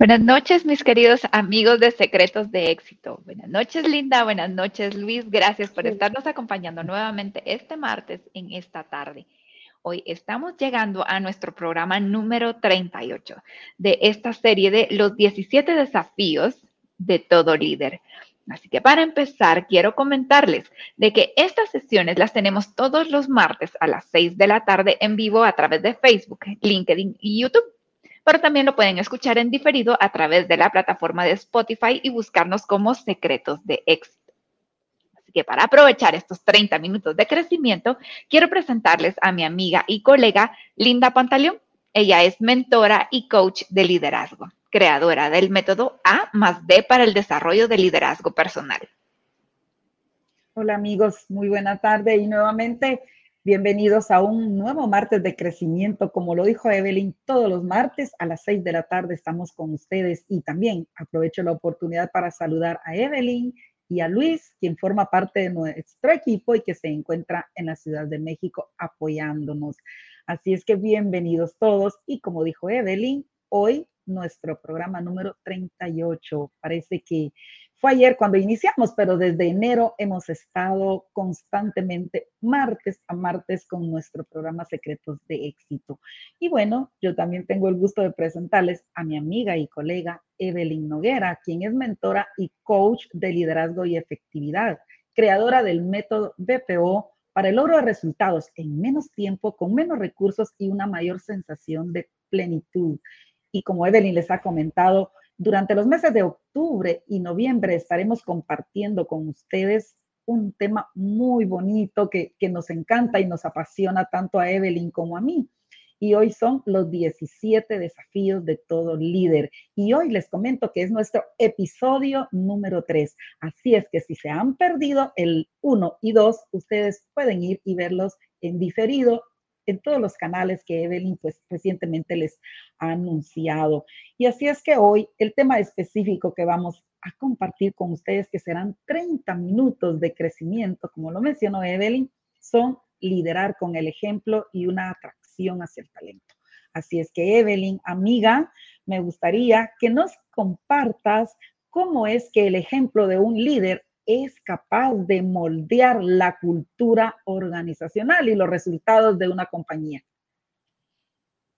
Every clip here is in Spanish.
Buenas noches, mis queridos amigos de Secretos de Éxito. Buenas noches, Linda. Buenas noches, Luis. Gracias por estarnos acompañando nuevamente este martes en esta tarde. Hoy estamos llegando a nuestro programa número 38 de esta serie de los 17 desafíos de todo líder. Así que para empezar, quiero comentarles de que estas sesiones las tenemos todos los martes a las 6 de la tarde en vivo a través de Facebook, LinkedIn y YouTube pero también lo pueden escuchar en diferido a través de la plataforma de Spotify y buscarnos como Secretos de Éxito. Así que para aprovechar estos 30 minutos de crecimiento, quiero presentarles a mi amiga y colega Linda Pantaleón. Ella es mentora y coach de liderazgo, creadora del método A más D para el desarrollo de liderazgo personal. Hola amigos, muy buena tarde y nuevamente Bienvenidos a un nuevo martes de crecimiento. Como lo dijo Evelyn, todos los martes a las 6 de la tarde estamos con ustedes y también aprovecho la oportunidad para saludar a Evelyn y a Luis, quien forma parte de nuestro equipo y que se encuentra en la Ciudad de México apoyándonos. Así es que bienvenidos todos y como dijo Evelyn, hoy nuestro programa número 38. Parece que fue ayer cuando iniciamos, pero desde enero hemos estado constantemente martes a martes con nuestro programa Secretos de Éxito. Y bueno, yo también tengo el gusto de presentarles a mi amiga y colega Evelyn Noguera, quien es mentora y coach de liderazgo y efectividad, creadora del método BPO para el logro de resultados en menos tiempo, con menos recursos y una mayor sensación de plenitud. Y como Evelyn les ha comentado, durante los meses de octubre y noviembre estaremos compartiendo con ustedes un tema muy bonito que, nos encanta y nos apasiona tanto a Evelyn como a mí. Y hoy son los 17 desafíos de todo líder. Y hoy les comento que es nuestro episodio número 3. Así es que si se han perdido el 1 y 2, ustedes pueden ir y verlos en diferido en todos los canales que Evelyn pues recientemente les ha anunciado. Y así es que hoy el tema específico que vamos a compartir con ustedes, que serán 30 minutos de crecimiento, como lo mencionó Evelyn, son liderar con el ejemplo y una atracción hacia el talento. Así es que Evelyn, amiga, me gustaría que nos compartas cómo es que el ejemplo de un líder es capaz de moldear la cultura organizacional y los resultados de una compañía.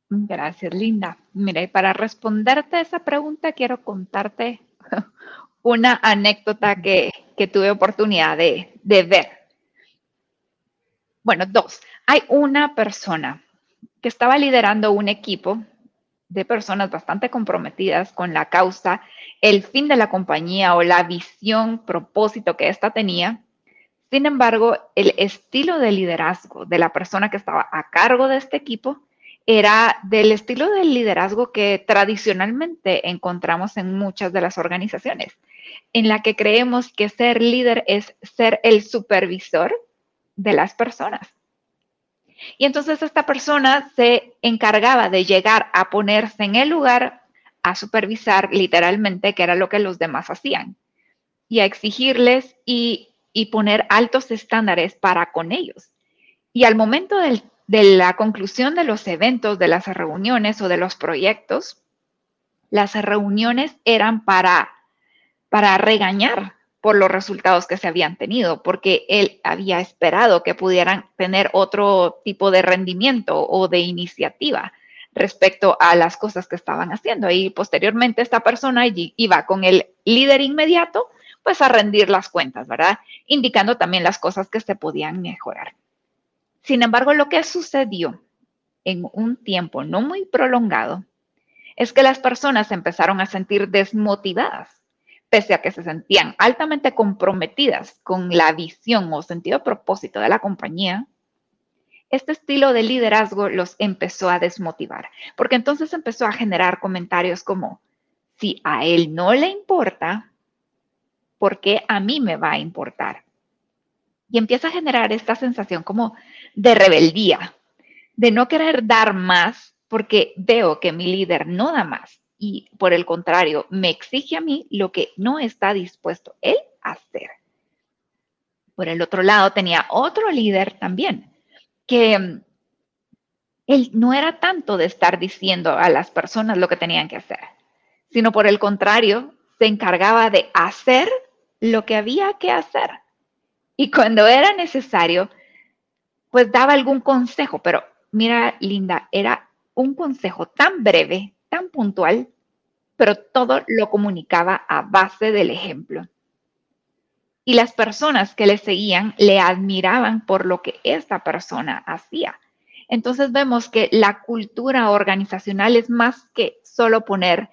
Gracias, Linda. Mira, y para responderte a esa pregunta, quiero contarte una anécdota que, tuve oportunidad de, de ver. Bueno, dos. Hay una persona que estaba liderando un equipo de personas bastante comprometidas con la causa, el fin de la compañía o la visión, propósito que ésta tenía. Sin embargo, el estilo de liderazgo de la persona que estaba a cargo de este equipo era del estilo de liderazgo que tradicionalmente encontramos en muchas de las organizaciones, en la que creemos que ser líder es ser el supervisor de las personas. Y entonces esta persona se encargaba de llegar a ponerse en el lugar a supervisar literalmente, que era lo que los demás hacían, y a exigirles y, poner altos estándares para con ellos. Y al momento de la conclusión de los eventos, de las reuniones o de los proyectos, las reuniones eran para, para regañar por los resultados que se habían tenido, porque él había esperado que pudieran tener otro tipo de rendimiento o de iniciativa respecto a las cosas que estaban haciendo. Y posteriormente esta persona iba con el líder inmediato, pues a rendir las cuentas, ¿verdad? Indicando también las cosas que se podían mejorar. Sin embargo, lo que sucedió en un tiempo no muy prolongado es que las personas empezaron a sentir desmotivadas pese a que se sentían altamente comprometidas con la visión o sentido de propósito de la compañía, este estilo de liderazgo los empezó a desmotivar, porque entonces empezó a generar comentarios como, si a él no le importa, ¿por qué a mí me va a importar? Y empieza a generar esta sensación como de rebeldía, de no querer dar más porque veo que mi líder no da más y por el contrario, me exige a mí lo que no está dispuesto él a hacer. Por el otro lado, tenía otro líder también, que mm, él no era tanto de estar diciendo a las personas lo que tenían que hacer, sino por el contrario, se encargaba de hacer lo que había que hacer. Y cuando era necesario, pues daba algún consejo, pero mira, Linda, era un consejo tan breve, tan puntual, pero todo lo comunicaba a base del ejemplo. Y las personas que le seguían le admiraban por lo que esta persona hacía. Entonces vemos que la cultura organizacional es más que solo poner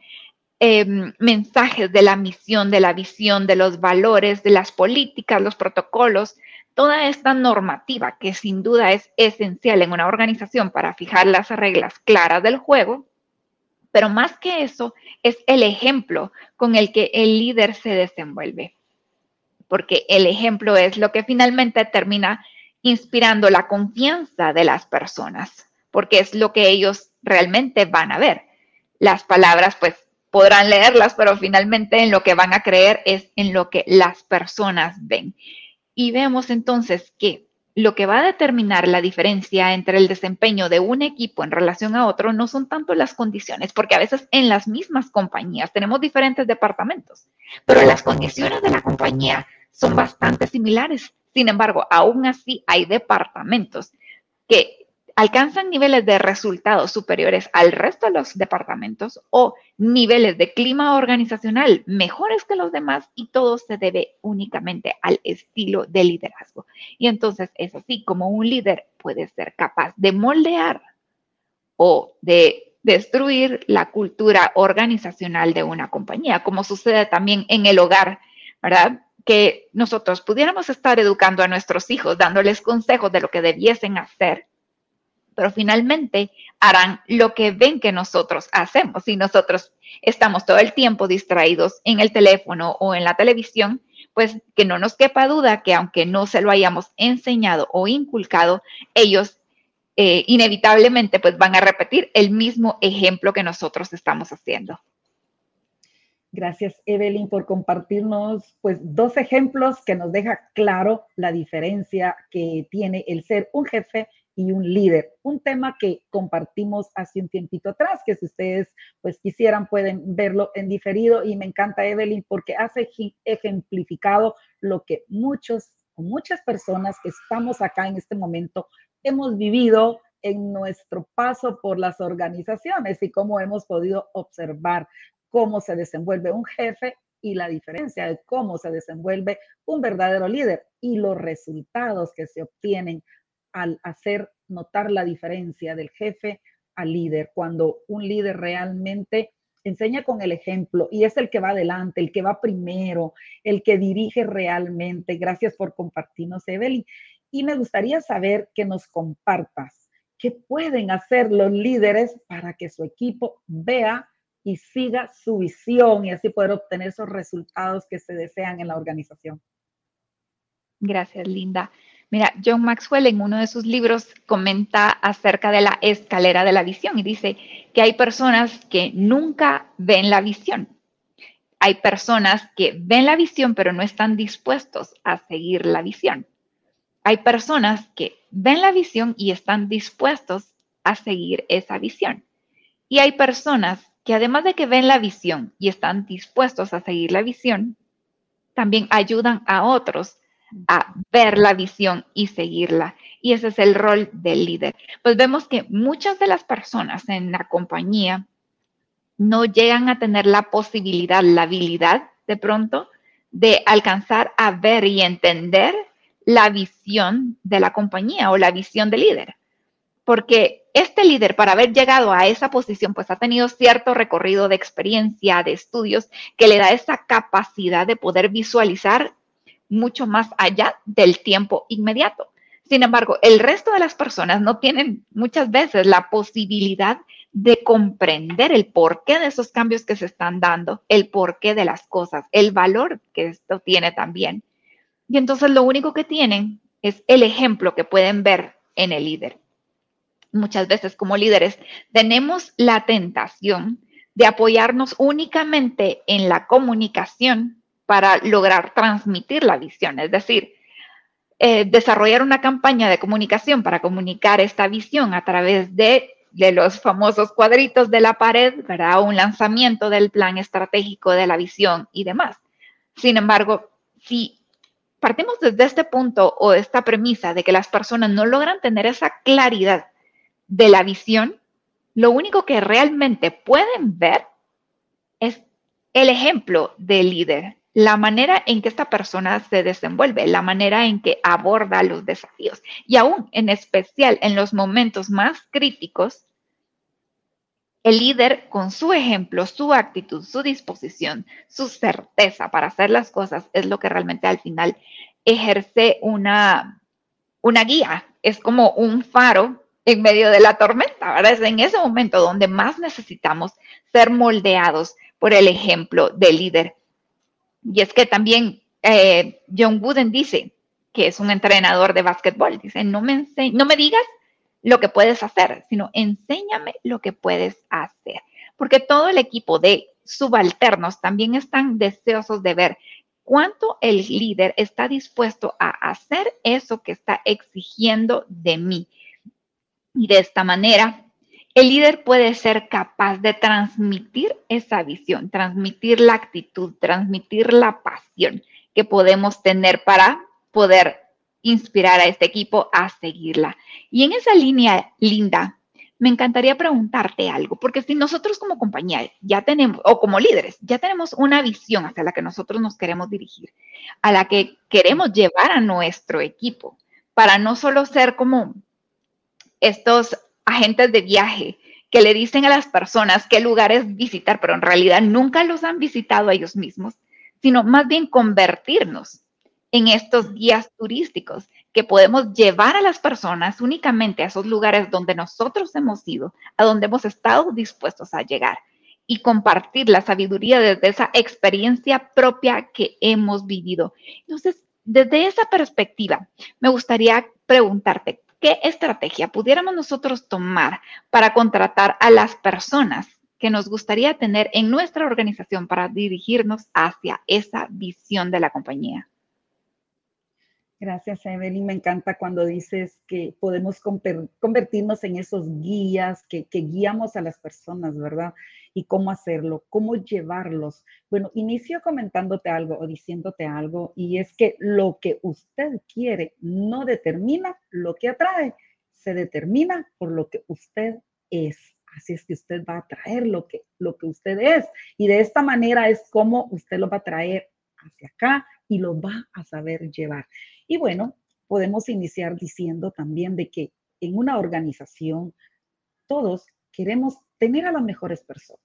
em, mensajes de la misión, de la visión, de los valores, de las políticas, los protocolos, toda esta normativa que sin duda es esencial en una organización para fijar las reglas claras del juego, pero más que eso es el ejemplo con el que el líder se desenvuelve, porque el ejemplo es lo que finalmente termina inspirando la confianza de las personas, porque es lo que ellos realmente van a ver. Las palabras, pues, podrán leerlas, pero finalmente en lo que van a creer es en lo que las personas ven. Y vemos entonces que lo que va a determinar la diferencia entre el desempeño de un equipo en relación a otro no son tanto las condiciones, porque a veces en las mismas compañías tenemos diferentes departamentos, pero las condiciones de la compañía son bastante similares. Sin embargo, aún así hay departamentos que alcanzan niveles de resultados superiores al resto de los departamentos o niveles de clima organizacional mejores que los demás y todo se debe únicamente al estilo de liderazgo. Y entonces es así como un líder puede ser capaz de moldear o de destruir la cultura organizacional de una compañía, como sucede también en el hogar, ¿verdad? Que nosotros pudiéramos estar educando a nuestros hijos, dándoles consejos de lo que debiesen hacer pero finalmente harán lo que ven que nosotros hacemos. Si nosotros estamos todo el tiempo distraídos en el teléfono o en la televisión, pues que no nos quepa duda que aunque no se lo hayamos enseñado o inculcado, ellos eh, inevitablemente pues van a repetir el mismo ejemplo que nosotros estamos haciendo. Gracias, Evelyn, por compartirnos pues dos ejemplos que nos deja claro la diferencia que tiene el ser un jefe y un líder. Un tema que compartimos hace un tiempito atrás, que si ustedes pues quisieran pueden verlo en diferido y me encanta Evelyn porque hace ejemplificado lo que muchos muchas personas que estamos acá en este momento hemos vivido en nuestro paso por las organizaciones y cómo hemos podido observar cómo se desenvuelve un jefe y la diferencia de cómo se desenvuelve un verdadero líder y los resultados que se obtienen al hacer notar la diferencia del jefe al líder, cuando un líder realmente enseña con el ejemplo y es el que va adelante, el que va primero, el que dirige realmente. Gracias por compartirnos, Evelyn. Y me gustaría saber que nos compartas qué pueden hacer los líderes para que su equipo vea y siga su visión y así poder obtener esos resultados que se desean en la organización. Gracias, Linda. Mira, John Maxwell en uno de sus libros comenta acerca de la escalera de la visión y dice que hay personas que nunca ven la visión. Hay personas que ven la visión pero no están dispuestos a seguir la visión. Hay personas que ven la visión y están dispuestos a seguir esa visión. Y hay personas que además de que ven la visión y están dispuestos a seguir la visión, también ayudan a otros a ver la visión y seguirla. Y ese es el rol del líder. Pues vemos que muchas de las personas en la compañía no llegan a tener la posibilidad, la habilidad de pronto de alcanzar a ver y entender la visión de la compañía o la visión del líder. Porque este líder, para haber llegado a esa posición, pues ha tenido cierto recorrido de experiencia, de estudios, que le da esa capacidad de poder visualizar mucho más allá del tiempo inmediato. Sin embargo, el resto de las personas no tienen muchas veces la posibilidad de comprender el porqué de esos cambios que se están dando, el porqué de las cosas, el valor que esto tiene también. Y entonces lo único que tienen es el ejemplo que pueden ver en el líder. Muchas veces como líderes tenemos la tentación de apoyarnos únicamente en la comunicación para lograr transmitir la visión. Es decir, eh, desarrollar una campaña de comunicación para comunicar esta visión a través de de los famosos cuadritos de la pared, ¿verdad? Un lanzamiento del plan estratégico de la visión y demás. Sin embargo, si partimos desde este punto o esta premisa de que las personas no logran tener esa claridad de la visión, lo único que realmente pueden ver es el ejemplo del líder, la manera en que esta persona se desenvuelve, la manera en que aborda los desafíos y aún en especial en los momentos más críticos, el líder con su ejemplo, su actitud, su disposición, su certeza para hacer las cosas es lo que realmente al final ejerce una, una guía, es como un faro en medio de la tormenta, ¿verdad? Es en ese momento donde más necesitamos ser moldeados por el ejemplo del líder. Y es que también eh, John Wooden dice, que es un entrenador de básquetbol, dice, no me, no me digas lo que puedes hacer, sino enséñame lo que puedes hacer. Porque todo el equipo de subalternos también están deseosos de ver cuánto el líder está dispuesto a hacer eso que está exigiendo de mí. Y de esta manera, el líder puede ser capaz de transmitir esa visión, transmitir la actitud, transmitir la pasión que podemos tener para poder inspirar a este equipo a seguirla. Y en esa línea linda, me encantaría preguntarte algo, porque si nosotros como compañía ya tenemos, o como líderes, ya tenemos una visión hacia la que nosotros nos queremos dirigir, a la que queremos llevar a nuestro equipo, para no solo ser como estos agentes de viaje que le dicen a las personas qué lugares visitar, pero en realidad nunca los han visitado a ellos mismos, sino más bien convertirnos en estos guías turísticos que podemos llevar a las personas únicamente a esos lugares donde nosotros hemos ido, a donde hemos estado dispuestos a llegar y compartir la sabiduría desde esa experiencia propia que hemos vivido. Entonces, desde esa perspectiva, me gustaría preguntarte, ¿qué estrategia pudiéramos nosotros tomar para contratar a las personas que nos gustaría tener en nuestra organización para dirigirnos hacia esa visión de la compañía? Gracias, Evelyn. Me encanta cuando dices que podemos convertirnos en esos guías que, guiamos a las personas, ¿verdad? Y cómo hacerlo, cómo llevarlos. Bueno, inicio comentándote algo o diciéndote algo, y es que lo que usted quiere no determina lo que atrae, se determina por lo que usted es. Así es que usted va a atraer lo que, lo que usted es. Y de esta manera es como usted lo va a traer hacia acá y lo va a saber llevar. Y bueno, podemos iniciar diciendo también de que en una organización todos queremos tener a las mejores personas,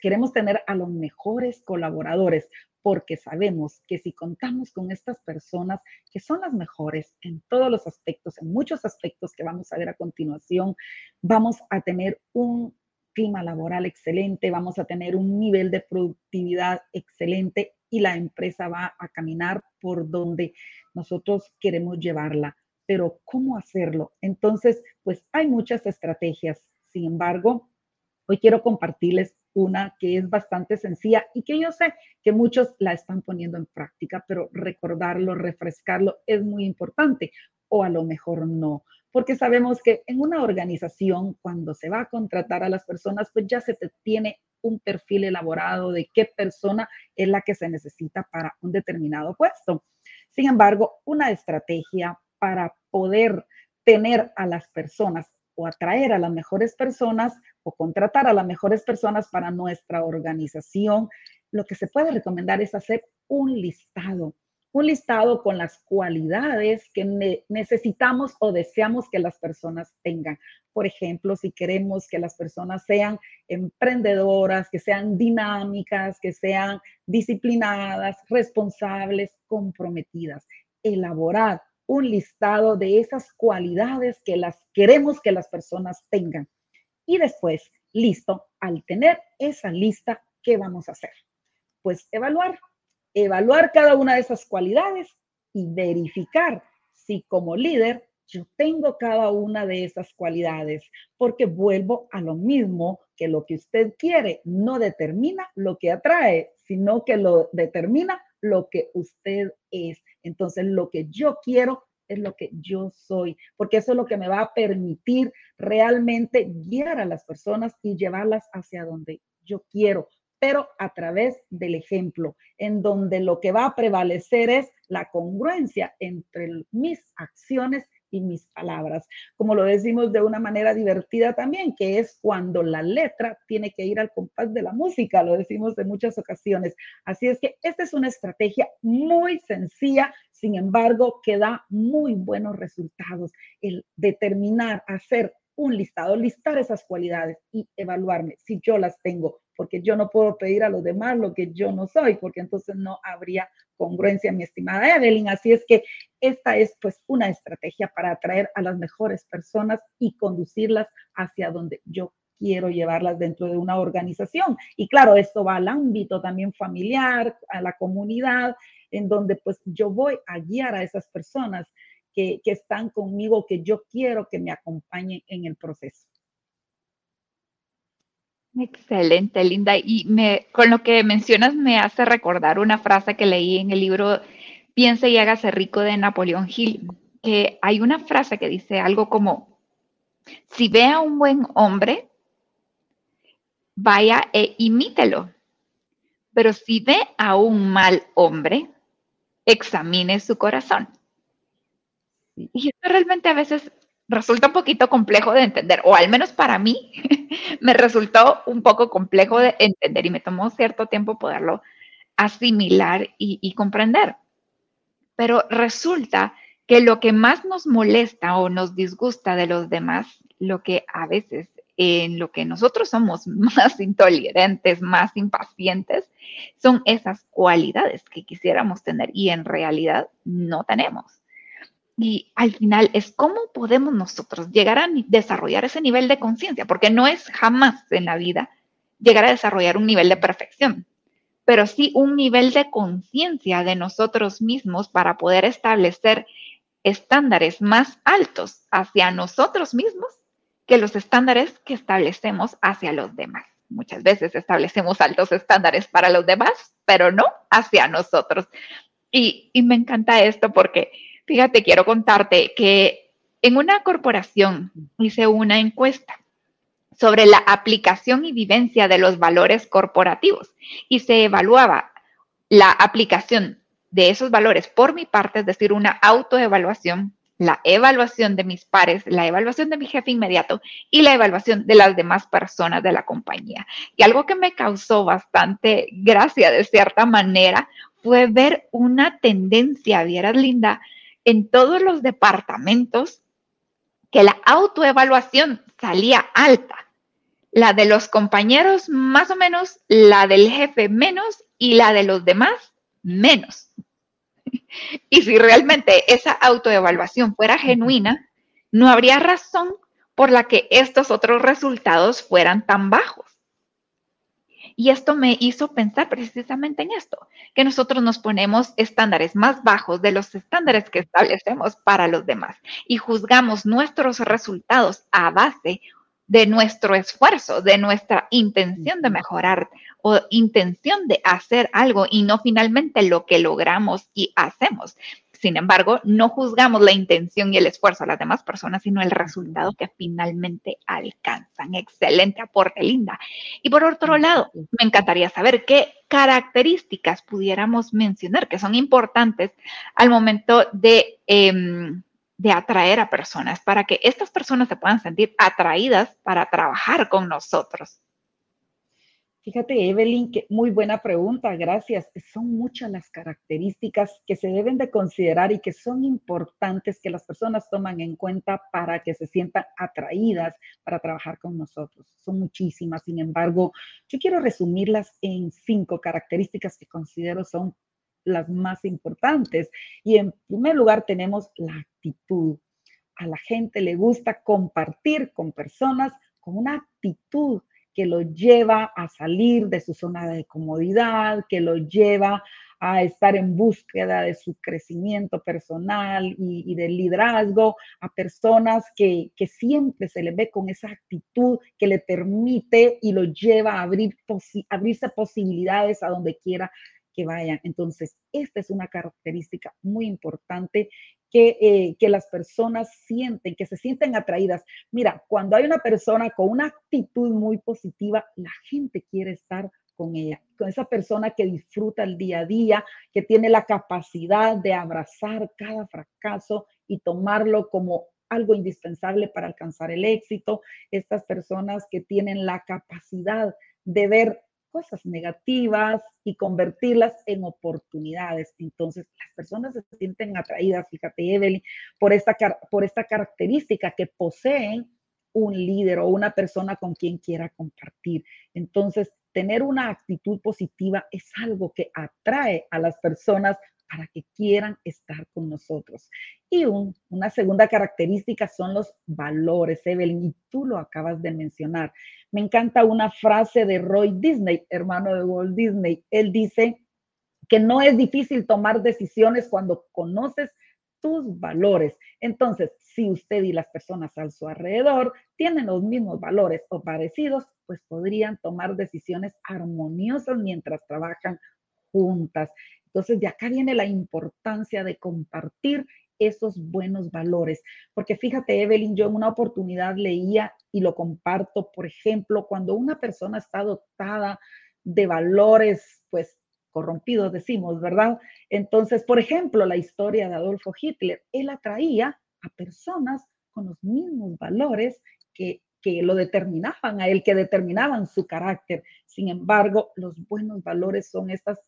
queremos tener a los mejores colaboradores, porque sabemos que si contamos con estas personas que son las mejores en todos los aspectos, en muchos aspectos que vamos a ver a continuación, vamos a tener un clima laboral excelente, vamos a tener un nivel de productividad excelente y la empresa va a caminar por donde nosotros queremos llevarla. Pero ¿cómo hacerlo? Entonces, pues hay muchas estrategias. Sin embargo, hoy quiero compartirles una que es bastante sencilla y que yo sé que muchos la están poniendo en práctica, pero recordarlo, refrescarlo es muy importante o a lo mejor no, porque sabemos que en una organización cuando se va a contratar a las personas, pues ya se te tiene un perfil elaborado de qué persona es la que se necesita para un determinado puesto. Sin embargo, una estrategia para poder tener a las personas o atraer a las mejores personas o contratar a las mejores personas para nuestra organización, lo que se puede recomendar es hacer un listado un listado con las cualidades que necesitamos o deseamos que las personas tengan. Por ejemplo, si queremos que las personas sean emprendedoras, que sean dinámicas, que sean disciplinadas, responsables, comprometidas. Elaborar un listado de esas cualidades que las queremos que las personas tengan. Y después, listo, al tener esa lista, ¿qué vamos a hacer? Pues evaluar evaluar cada una de esas cualidades y verificar si como líder yo tengo cada una de esas cualidades, porque vuelvo a lo mismo que lo que usted quiere no determina lo que atrae, sino que lo determina lo que usted es. Entonces, lo que yo quiero es lo que yo soy, porque eso es lo que me va a permitir realmente guiar a las personas y llevarlas hacia donde yo quiero, pero a través del ejemplo, en donde lo que va a prevalecer es la congruencia entre mis acciones y mis palabras. Como lo decimos de una manera divertida también, que es cuando la letra tiene que ir al compás de la música, lo decimos en muchas ocasiones. Así es que esta es una estrategia muy sencilla, sin embargo, que da muy buenos resultados. El determinar, hacer un listado, listar esas cualidades y evaluarme si yo las tengo, porque yo no puedo pedir a los demás lo que yo no soy, porque entonces no habría congruencia, mi estimada Evelyn. Así es que esta es pues una estrategia para atraer a las mejores personas y conducirlas hacia donde yo quiero llevarlas dentro de una organización. Y claro, esto va al ámbito también familiar, a la comunidad, en donde pues yo voy a guiar a esas personas que, están conmigo, que yo quiero que me acompañen en el proceso. Excelente, Linda. Y me, con lo que mencionas me hace recordar una frase que leí en el libro Piense y hágase rico de Napoleón Hill, que hay una frase que dice algo como, si ve a un buen hombre, vaya e imítelo. Pero si ve a un mal hombre, examine su corazón. Y esto realmente a veces resulta un poquito complejo de entender, o al menos para mí me resultó un poco complejo de entender y me tomó cierto tiempo poderlo asimilar y, comprender. Pero resulta que lo que más nos molesta o nos disgusta de los demás, lo que a veces en lo que nosotros somos más intolerantes, más impacientes, son esas cualidades que quisiéramos tener y en realidad no tenemos. Y al final es cómo podemos nosotros llegar a desarrollar ese nivel de conciencia, porque no es jamás en la vida llegar a desarrollar un nivel de perfección, pero sí un nivel de conciencia de nosotros mismos para poder establecer estándares más altos hacia nosotros mismos que los estándares que establecemos hacia los demás. Muchas veces establecemos altos estándares para los demás, pero no hacia nosotros. Y, me encanta esto porque Fíjate, quiero contarte que en una corporación hice una encuesta sobre la aplicación y vivencia de los valores corporativos y se evaluaba la aplicación de esos valores por mi parte, es decir, una autoevaluación, la evaluación de mis pares, la evaluación de mi jefe inmediato y la evaluación de las demás personas de la compañía. Y algo que me causó bastante gracia de cierta manera fue ver una tendencia, vieras linda, en todos los departamentos que la autoevaluación salía alta. La de los compañeros más o menos, la del jefe menos y la de los demás menos. Y si realmente esa autoevaluación fuera genuina, no habría razón por la que estos otros resultados fueran tan bajos. Y esto me hizo pensar precisamente en esto, que nosotros nos ponemos estándares más bajos de los estándares que establecemos para los demás y juzgamos nuestros resultados a base de nuestro esfuerzo, de nuestra intención de mejorar o intención de hacer algo y no finalmente lo que logramos y hacemos. Sin embargo, no juzgamos la intención y el esfuerzo de las demás personas, sino el resultado que finalmente alcanzan. Excelente aporte, Linda. Y por otro lado, me encantaría saber qué características pudiéramos mencionar que son importantes al momento de, em, de atraer a personas, para que estas personas se puedan sentir atraídas para trabajar con nosotros. Fíjate, Evelyn, que muy buena pregunta, gracias. Son muchas las características que se deben de considerar y que son importantes que las personas toman en cuenta para que se sientan atraídas para trabajar con nosotros. Son muchísimas, sin embargo, yo quiero resumirlas en cinco características que considero son las más importantes. Y en primer lugar tenemos la actitud. A la gente le gusta compartir con personas con una actitud que lo lleva a salir de su zona de comodidad, que lo lleva a estar en búsqueda de su crecimiento personal y, de liderazgo, a personas que, siempre se le ve con esa actitud que le permite y lo lleva a abrir abrirse posibilidades a donde quiera que vayan. Entonces, esta es una característica muy importante que, eh, que las personas sienten, que se sienten atraídas. Mira, cuando hay una persona con una actitud muy positiva, la gente quiere estar con ella, con esa persona que disfruta el día a día, que tiene la capacidad de abrazar cada fracaso y tomarlo como algo indispensable para alcanzar el éxito, estas personas que tienen la capacidad de ver cosas negativas y convertirlas en oportunidades. Entonces, las personas se sienten atraídas, fíjate, Evelyn, por esta, por esta característica que poseen un líder o una persona con quien quiera compartir. Entonces, tener una actitud positiva es algo que atrae a las personas para que quieran estar con nosotros. Y una segunda característica son los valores, Evelyn, y tú lo acabas de mencionar. Me encanta una frase de Roy Disney, hermano de Walt Disney. Él dice que no es difícil tomar decisiones cuando conoces tus valores. Entonces, si usted y las personas a su alrededor tienen los mismos valores o parecidos, pues podrían tomar decisiones armoniosas mientras trabajan juntas. Entonces, de acá viene la importancia de compartir esos buenos valores. Porque fíjate, Evelyn, yo en una oportunidad leía y lo comparto, por ejemplo, cuando una persona está dotada de valores, pues corrompidos, decimos, ¿verdad? Entonces, por ejemplo, la historia de Adolfo Hitler, él atraía a personas con los mismos valores que, que lo determinaban a él, que determinaban su carácter. Sin embargo, los buenos valores son estas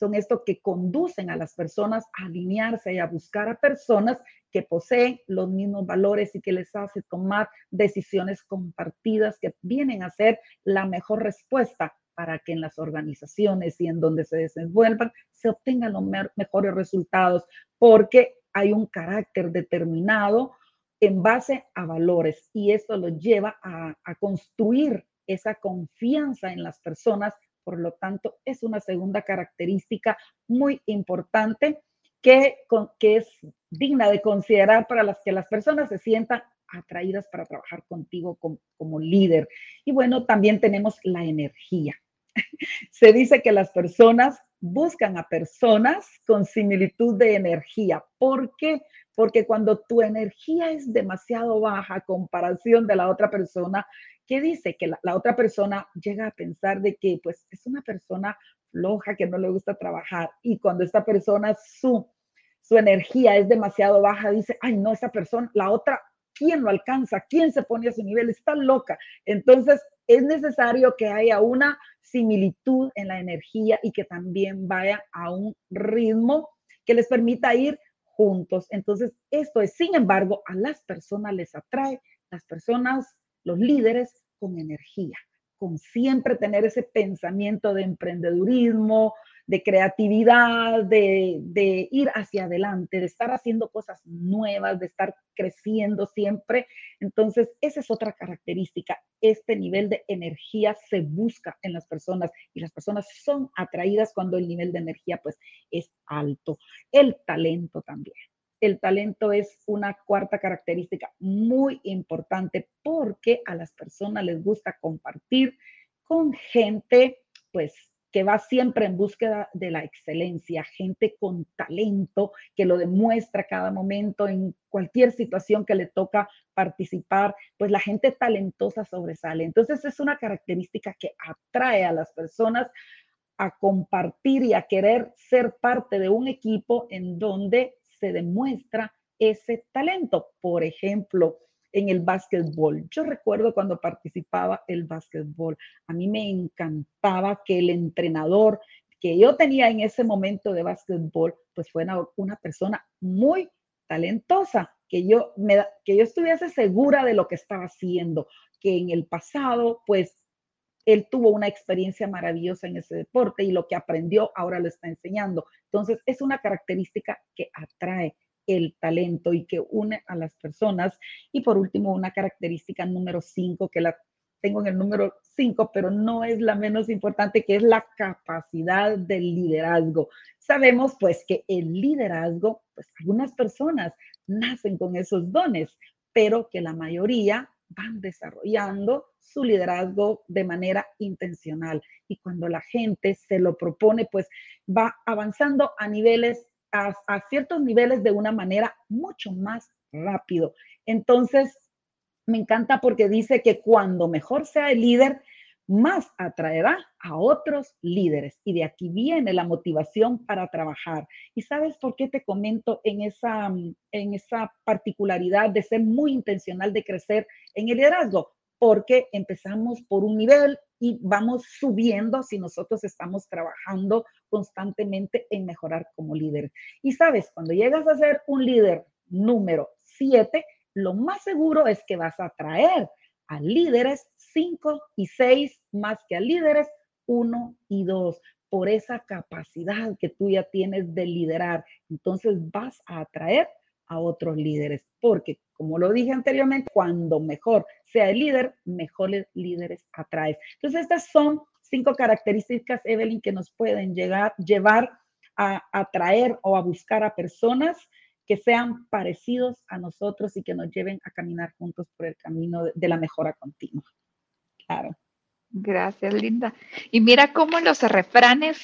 son estos que conducen a las personas a alinearse y a buscar a personas que poseen los mismos valores y que les hace tomar decisiones compartidas que vienen a ser la mejor respuesta para que en las organizaciones y en donde se desenvuelvan se obtengan los mejores resultados, porque hay un carácter determinado en base a valores y esto lo lleva a, a construir esa confianza en las personas por lo tanto, es una segunda característica muy importante que, es digna de considerar para las que las personas se sientan atraídas para trabajar contigo como, como líder. Y bueno, también tenemos la energía. se dice que las personas buscan a personas con similitud de energía. ¿Por qué? Porque cuando tu energía es demasiado baja a comparación de la otra persona, ¿Qué dice? Que la, otra persona llega a pensar de que pues es una persona floja, que no le gusta trabajar. Y cuando esta persona, su, su energía es demasiado baja, dice, ay, no, esa persona, la otra, ¿quién lo alcanza? ¿Quién se pone a su nivel? Está loca. Entonces, es necesario que haya una similitud en la energía y que también vaya a un ritmo que les permita ir juntos. Entonces, esto es, sin embargo, a las personas les atrae, las personas los líderes con energía, con siempre tener ese pensamiento de emprendedurismo, de creatividad, de, ir hacia adelante, de estar haciendo cosas nuevas, de estar creciendo siempre. Entonces, esa es otra característica. Este nivel de energía se busca en las personas y las personas son atraídas cuando el nivel de energía pues es alto. El talento también el talento es una cuarta característica muy importante porque a las personas les gusta compartir con gente, pues que va siempre en búsqueda de la excelencia, gente con talento que lo demuestra cada momento en cualquier situación que le toca participar, pues la gente talentosa sobresale. Entonces es una característica que atrae a las personas a compartir y a querer ser parte de un equipo en donde se demuestra ese talento. Por ejemplo, en el básquetbol. Yo recuerdo cuando participaba el básquetbol, a mí me encantaba que el entrenador que yo tenía en ese momento de básquetbol, pues fuera una persona muy talentosa, que yo, me, que yo estuviese segura de lo que estaba haciendo, que en el pasado, pues él tuvo una experiencia maravillosa en ese deporte y lo que aprendió ahora lo está enseñando. Entonces, es una característica que atrae el talento y que une a las personas. Y por último, una característica número cinco, que la tengo en el número cinco, pero no es la menos importante, que es la capacidad del liderazgo. Sabemos pues que el liderazgo, pues algunas personas nacen con esos dones, pero que la mayoría van desarrollando su liderazgo de manera intencional. Y cuando la gente se lo propone, pues va avanzando a niveles a, ciertos niveles de una manera mucho más rápido. Entonces, me encanta porque dice que cuando mejor sea el líder, más atraerá a otros líderes. Y de aquí viene la motivación para trabajar. ¿Y sabes por qué te comento en esa, en esa particularidad de ser muy intencional de crecer en el liderazgo? Porque empezamos por un nivel y vamos subiendo si nosotros estamos trabajando constantemente en mejorar como líder. Y sabes, cuando llegas a ser un líder número 7, lo más seguro es que vas a atraer a líderes 5 y 6 más que a líderes 1 y 2 por esa capacidad que tú ya tienes de liderar. Entonces vas a atraer a otros líderes, porque como lo dije anteriormente, cuando mejor sea el líder, mejores líderes atraes. Entonces estas son cinco características, Evelyn, que nos pueden llegar, llevar a atraer o a buscar a personas que sean parecidos a nosotros y que nos lleven a caminar juntos por el camino de, la mejora continua. Claro. Gracias, Linda. Y mira cómo los refranes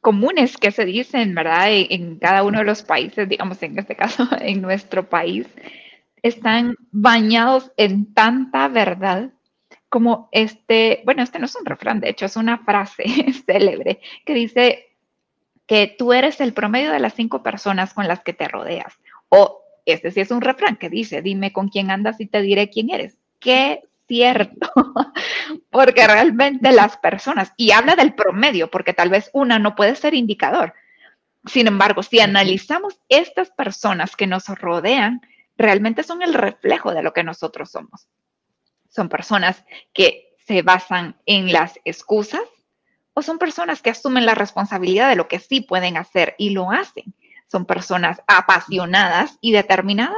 comunes que se dicen, ¿verdad? En, cada uno de los países, digamos en este caso, en nuestro país, están bañados en tanta verdad como este, bueno, este no es un refrán, de hecho es una frase célebre que dice, que tú eres el promedio de las cinco personas con las que te rodeas. O este sí es un refrán que dice, dime con quién andas y te diré quién eres. Qué cierto, porque realmente las personas, y habla del promedio, porque tal vez una no puede ser indicador. Sin embargo, si analizamos estas personas que nos rodean, realmente son el reflejo de lo que nosotros somos. Son personas que se basan en las excusas, o son personas que asumen la responsabilidad de lo que sí pueden hacer y lo hacen. Son personas apasionadas y determinadas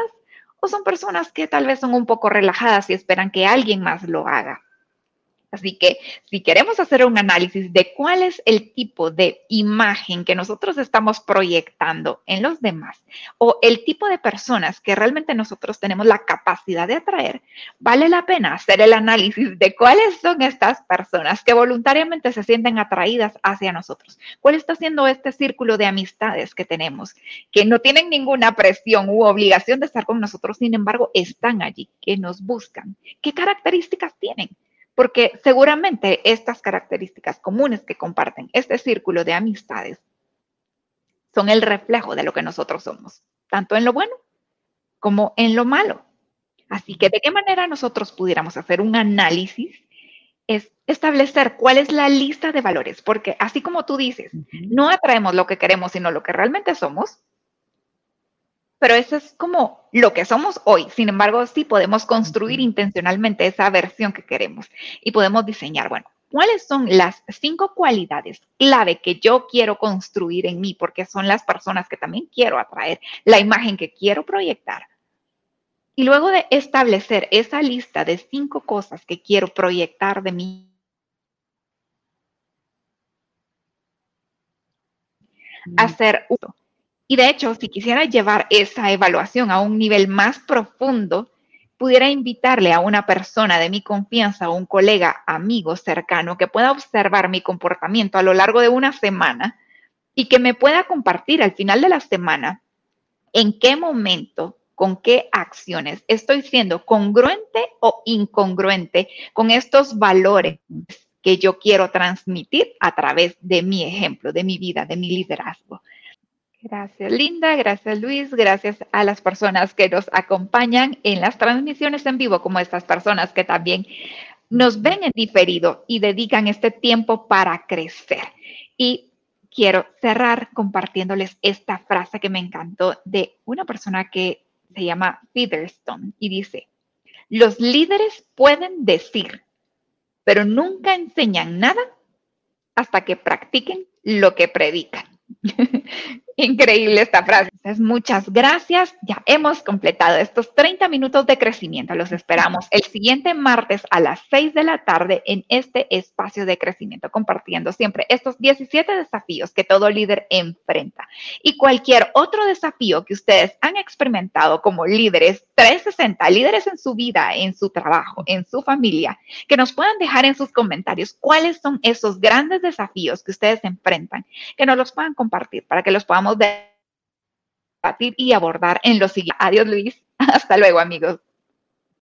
o son personas que tal vez son un poco relajadas y esperan que alguien más lo haga. Así que si queremos hacer un análisis de cuál es el tipo de imagen que nosotros estamos proyectando en los demás o el tipo de personas que realmente nosotros tenemos la capacidad de atraer, vale la pena hacer el análisis de cuáles son estas personas que voluntariamente se sienten atraídas hacia nosotros. ¿Cuál está siendo este círculo de amistades que tenemos, que no tienen ninguna presión u obligación de estar con nosotros, sin embargo, están allí, que nos buscan? ¿Qué características tienen? Porque seguramente estas características comunes que comparten este círculo de amistades son el reflejo de lo que nosotros somos, tanto en lo bueno como en lo malo. Así que de qué manera nosotros pudiéramos hacer un análisis es establecer cuál es la lista de valores, porque así como tú dices, no atraemos lo que queremos, sino lo que realmente somos, pero eso es como lo que somos hoy. Sin embargo, sí podemos construir intencionalmente esa versión que queremos y podemos diseñar, bueno, ¿cuáles son las cinco cualidades clave que yo quiero construir en mí? Porque son las personas que también quiero atraer, la imagen que quiero proyectar. Y luego de establecer esa lista de cinco cosas que quiero proyectar de mí, hacer uno y de hecho, si quisiera llevar esa evaluación a un nivel más profundo, pudiera invitarle a una persona de mi confianza un colega, amigo cercano que pueda observar mi comportamiento a lo largo de una semana y que me pueda compartir al final de la semana en qué momento, con qué acciones estoy siendo congruente o incongruente con estos valores que yo quiero transmitir a través de mi ejemplo, de mi vida, de mi liderazgo. Gracias Linda, gracias Luis, gracias a las personas que nos acompañan en las transmisiones en vivo, como estas personas que también nos ven en diferido y dedican este tiempo para crecer. Y quiero cerrar compartiéndoles esta frase que me encantó de una persona que se llama Featherstone y dice, los líderes pueden decir, pero nunca enseñan nada hasta que practiquen lo que predican. Increíble esta frase. muchas gracias. Ya hemos completado estos 30 minutos de crecimiento. Los esperamos el siguiente martes a las 6 de la tarde en este espacio de crecimiento, compartiendo siempre estos 17 desafíos que todo líder enfrenta. Y cualquier otro desafío que ustedes han experimentado como líderes 360, líderes en su vida, en su trabajo, en su familia, que nos puedan dejar en sus comentarios cuáles son esos grandes desafíos que ustedes enfrentan, que nos los puedan compartir para que los podamos debatir y abordar en los siguientes. Adiós, Luis. Hasta luego, amigos.